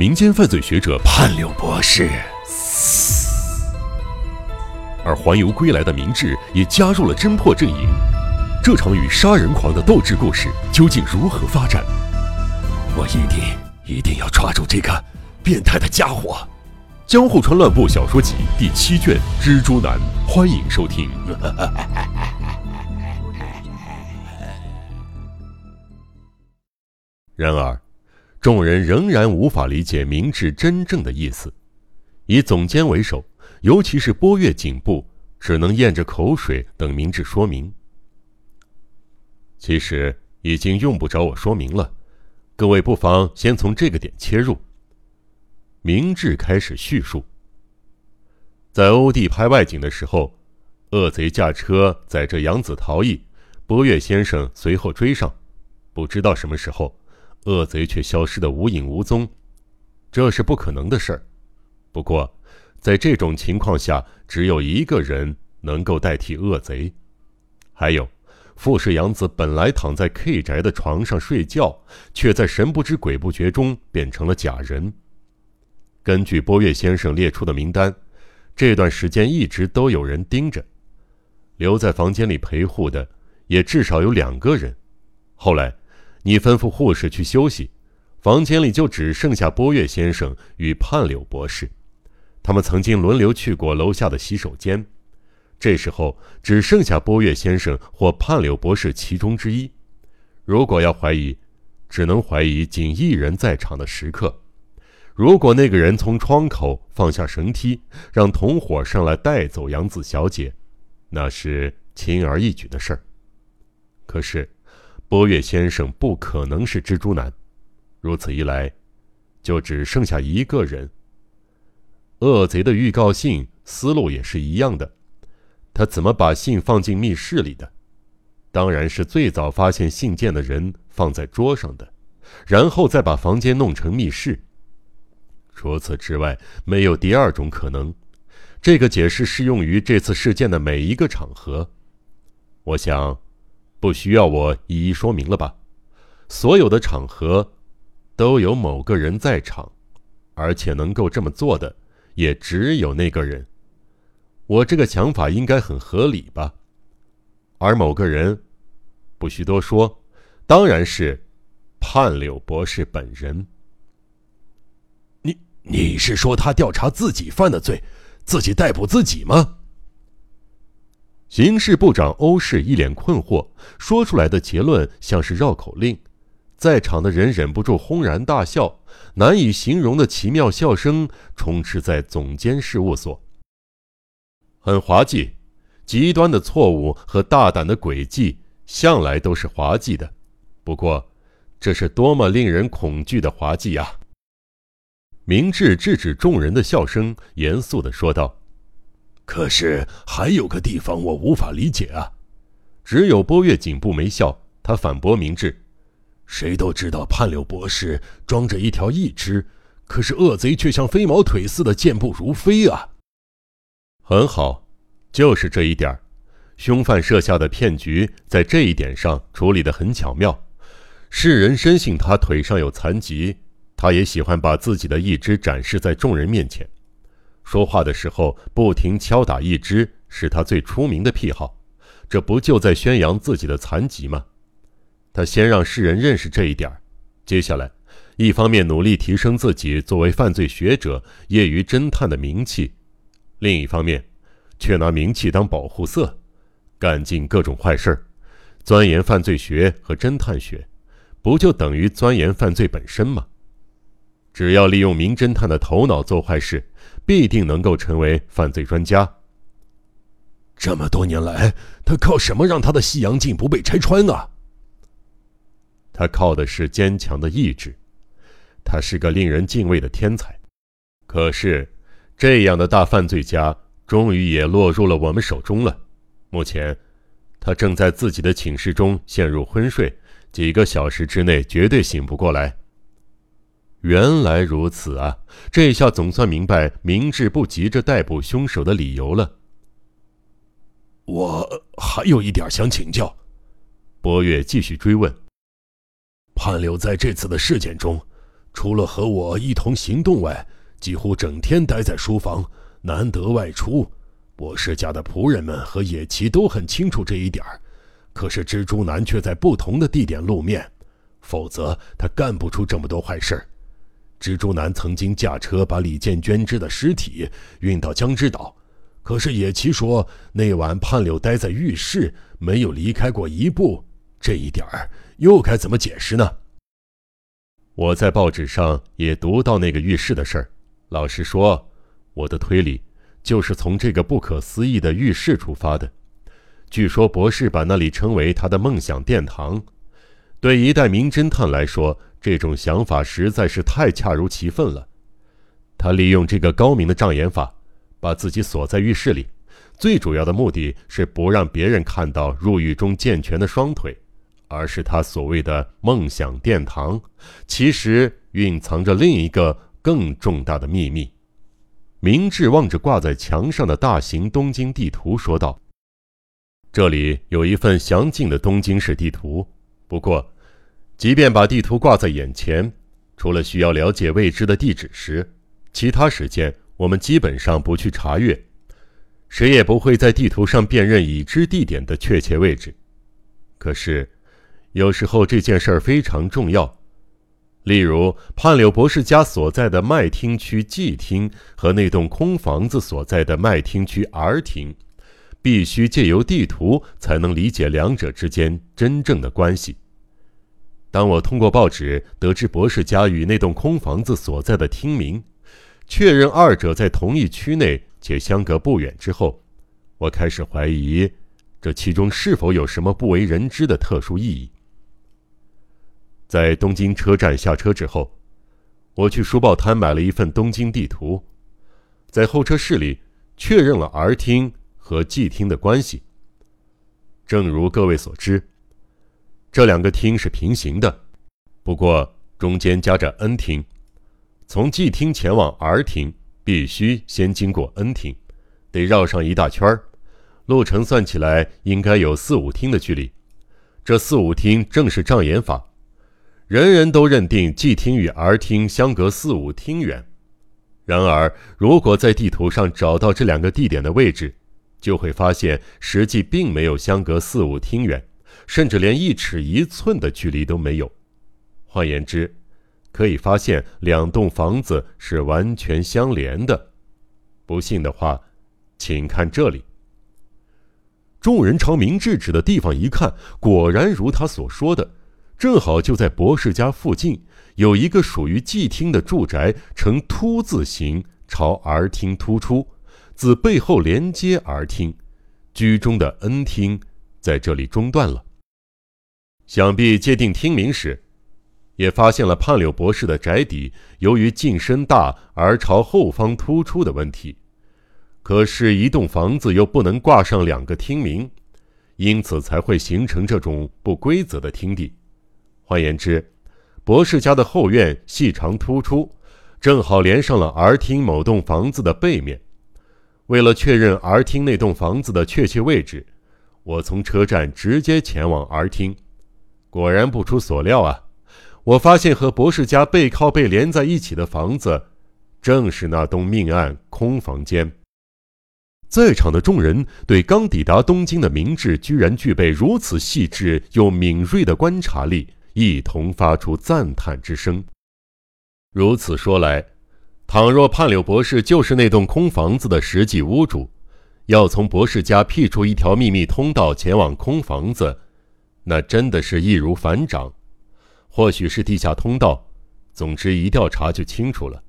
民间犯罪学者潘柳博士，而环游归来的明智也加入了侦破阵营。这场与杀人狂的斗智故事究竟如何发展？我一定一定要抓住这个变态的家伙！《江户川乱步小说集》第七卷《蜘蛛男》，欢迎收听。然而，众人仍然无法理解明智真正的意思。以总监为首，尤其是波月警部，只能咽着口水等明智说明。其实已经用不着我说明了，各位不妨先从这个点切入。明智开始叙述：在欧弟拍外景的时候，恶贼驾车载着杨子逃逸，波月先生随后追上，不知道什么时候，恶贼却消失的无影无踪，这是不可能的事儿。不过，在这种情况下，只有一个人能够代替恶贼。还有，富士杨子本来躺在 K 宅的床上睡觉，却在神不知鬼不觉中变成了假人。根据波月先生列出的名单，这段时间一直都有人盯着，留在房间里陪护的也至少有两个人。后来，你吩咐护士去休息，房间里就只剩下波月先生与盼柳博士。他们曾经轮流去过楼下的洗手间，这时候只剩下波月先生或盼柳博士其中之一。如果要怀疑，只能怀疑仅一人在场的时刻。如果那个人从窗口放下绳梯，让同伙上来带走杨子小姐，那是轻而易举的事儿。可是，波月先生不可能是蜘蛛男，如此一来，就只剩下一个人。恶贼的预告信思路也是一样的，他怎么把信放进密室里的？当然是最早发现信件的人放在桌上的，然后再把房间弄成密室。除此之外，没有第二种可能。这个解释适用于这次事件的每一个场合。我想，不需要我一一说明了吧？所有的场合都有某个人在场，而且能够这么做的也只有那个人。我这个想法应该很合理吧？而某个人，不需多说，当然是判柳博士本人。你你是说他调查自己犯的罪，自己逮捕自己吗？刑事部长欧氏一脸困惑，说出来的结论像是绕口令，在场的人忍不住轰然大笑，难以形容的奇妙笑声充斥在总监事务所。很滑稽，极端的错误和大胆的诡计向来都是滑稽的，不过，这是多么令人恐惧的滑稽呀！明智制止众人的笑声，严肃的说道：“可是还有个地方我无法理解啊！”只有波月警部没笑，他反驳明智：“谁都知道判柳博士装着一条义肢，可是恶贼却像飞毛腿似的健步如飞啊！”很好，就是这一点凶犯设下的骗局在这一点上处理的很巧妙，世人深信他腿上有残疾。他也喜欢把自己的义肢展示在众人面前，说话的时候不停敲打一肢是他最出名的癖好，这不就在宣扬自己的残疾吗？他先让世人认识这一点儿接下来，一方面努力提升自己作为犯罪学者、业余侦探的名气，另一方面，却拿名气当保护色，干尽各种坏事儿，钻研犯罪学和侦探学，不就等于钻研犯罪本身吗？只要利用名侦探的头脑做坏事，必定能够成为犯罪专家。这么多年来，他靠什么让他的西洋镜不被拆穿啊？他靠的是坚强的意志。他是个令人敬畏的天才。可是，这样的大犯罪家终于也落入了我们手中了。目前，他正在自己的寝室中陷入昏睡，几个小时之内绝对醒不过来。原来如此啊！这下总算明白明智不急着逮捕凶手的理由了。我还有一点想请教，波月继续追问：潘柳在这次的事件中，除了和我一同行动外，几乎整天待在书房，难得外出。博士家的仆人们和野崎都很清楚这一点可是蜘蛛男却在不同的地点露面，否则他干不出这么多坏事。蜘蛛男曾经驾车把李建娟之的尸体运到江之岛，可是野崎说那晚盼柳待在浴室，没有离开过一步。这一点儿又该怎么解释呢？我在报纸上也读到那个浴室的事儿。老实说，我的推理就是从这个不可思议的浴室出发的。据说博士把那里称为他的梦想殿堂。对一代名侦探来说，这种想法实在是太恰如其分了。他利用这个高明的障眼法，把自己锁在浴室里，最主要的目的是不让别人看到入狱中健全的双腿。而是他所谓的梦想殿堂，其实蕴藏着另一个更重大的秘密。明智望着挂在墙上的大型东京地图，说道：“这里有一份详尽的东京市地图。不过，即便把地图挂在眼前，除了需要了解未知的地址时，其他时间我们基本上不去查阅，谁也不会在地图上辨认已知地点的确切位置。可是。”有时候这件事儿非常重要，例如盼柳博士家所在的麦厅区 G 厅和那栋空房子所在的麦厅区 R 厅，必须借由地图才能理解两者之间真正的关系。当我通过报纸得知博士家与那栋空房子所在的厅名，确认二者在同一区内且相隔不远之后，我开始怀疑这其中是否有什么不为人知的特殊意义。在东京车站下车之后，我去书报摊买了一份东京地图，在候车室里确认了 R 厅和 G 厅的关系。正如各位所知，这两个厅是平行的，不过中间夹着 N 厅。从 G 厅前往 R 厅必须先经过 N 厅，得绕上一大圈儿，路程算起来应该有四五厅的距离。这四五厅正是障眼法。人人都认定 G 厅与 R 厅相隔四五厅远，然而如果在地图上找到这两个地点的位置，就会发现实际并没有相隔四五厅远，甚至连一尺一寸的距离都没有。换言之，可以发现两栋房子是完全相连的。不信的话，请看这里。众人朝明智指的地方一看，果然如他所说的。正好就在博士家附近，有一个属于季厅的住宅，呈凸字形朝 R 厅突出，自背后连接 R 厅，居中的 N 厅在这里中断了。想必界定厅名时，也发现了盼柳博士的宅邸由于进深大而朝后方突出的问题。可是，一栋房子又不能挂上两个厅名，因此才会形成这种不规则的厅地。换言之，博士家的后院细长突出，正好连上了 R 厅某栋房子的背面。为了确认 R 厅那栋房子的确切位置，我从车站直接前往 R 厅。果然不出所料啊，我发现和博士家背靠背连在一起的房子，正是那栋命案空房间。在场的众人对刚抵达东京的明智居然具备如此细致又敏锐的观察力。一同发出赞叹之声。如此说来，倘若盼柳博士就是那栋空房子的实际屋主，要从博士家辟出一条秘密通道前往空房子，那真的是易如反掌。或许是地下通道，总之一调查就清楚了。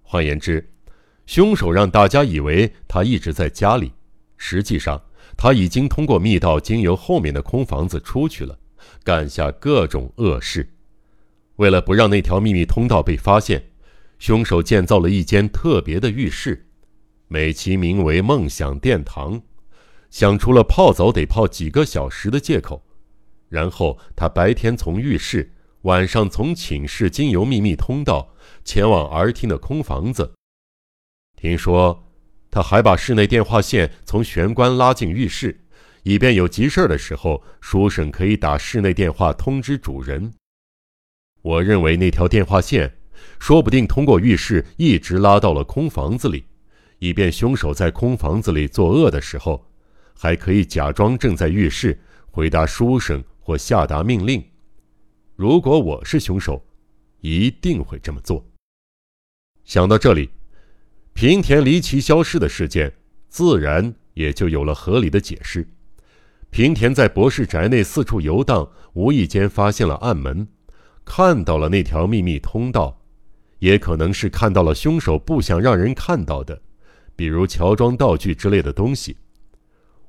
换言之，凶手让大家以为他一直在家里，实际上他已经通过密道经由后面的空房子出去了。干下各种恶事，为了不让那条秘密通道被发现，凶手建造了一间特别的浴室，美其名为“梦想殿堂”，想出了泡澡得泡几个小时的借口。然后他白天从浴室，晚上从寝室经由秘密通道前往儿厅的空房子。听说他还把室内电话线从玄关拉进浴室。以便有急事的时候，书生可以打室内电话通知主人。我认为那条电话线说不定通过浴室一直拉到了空房子里，以便凶手在空房子里作恶的时候，还可以假装正在浴室回答书生或下达命令。如果我是凶手，一定会这么做。想到这里，平田离奇消失的事件自然也就有了合理的解释。平田在博士宅内四处游荡，无意间发现了暗门，看到了那条秘密通道，也可能是看到了凶手不想让人看到的，比如乔装道具之类的东西。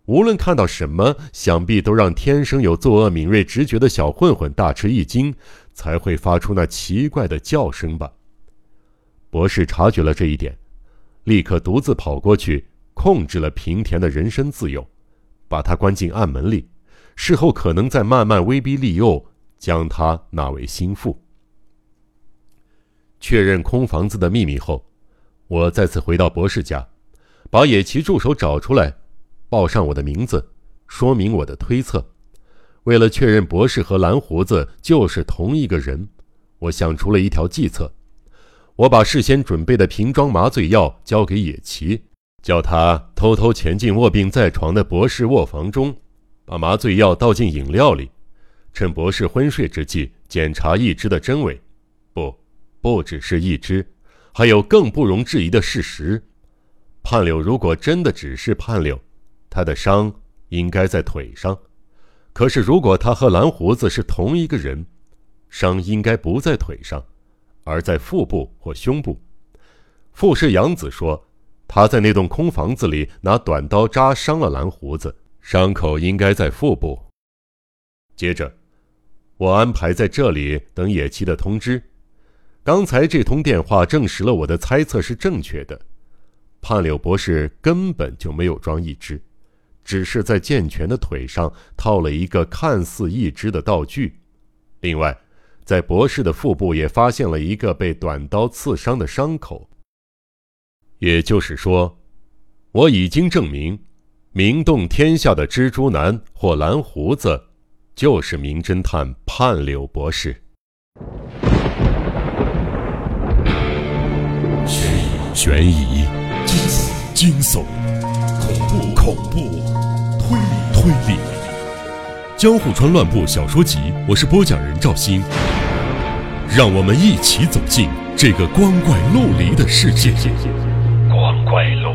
无论看到什么，想必都让天生有作恶敏锐直觉的小混混大吃一惊，才会发出那奇怪的叫声吧。博士察觉了这一点，立刻独自跑过去，控制了平田的人身自由。把他关进暗门里，事后可能再慢慢威逼利诱，将他纳为心腹。确认空房子的秘密后，我再次回到博士家，把野崎助手找出来，报上我的名字，说明我的推测。为了确认博士和蓝胡子就是同一个人，我想出了一条计策。我把事先准备的瓶装麻醉药交给野崎。叫他偷偷潜进卧病在床的博士卧房中，把麻醉药倒进饮料里，趁博士昏睡之际检查一只的真伪。不，不只是一只，还有更不容置疑的事实：判柳如果真的只是判柳，他的伤应该在腿上；可是如果他和蓝胡子是同一个人，伤应该不在腿上，而在腹部或胸部。富士洋子说。他在那栋空房子里拿短刀扎伤了蓝胡子，伤口应该在腹部。接着，我安排在这里等野崎的通知。刚才这通电话证实了我的猜测是正确的，判柳博士根本就没有装义肢，只是在健全的腿上套了一个看似义肢的道具。另外，在博士的腹部也发现了一个被短刀刺伤的伤口。也就是说，我已经证明，名动天下的蜘蛛男或蓝胡子，就是名侦探判柳博士。悬疑、惊悚、惊悚恐怖、恐怖、推理、推理，《江户川乱步小说集》，我是播讲人赵鑫，让我们一起走进这个光怪陆离的世界。光怪陆。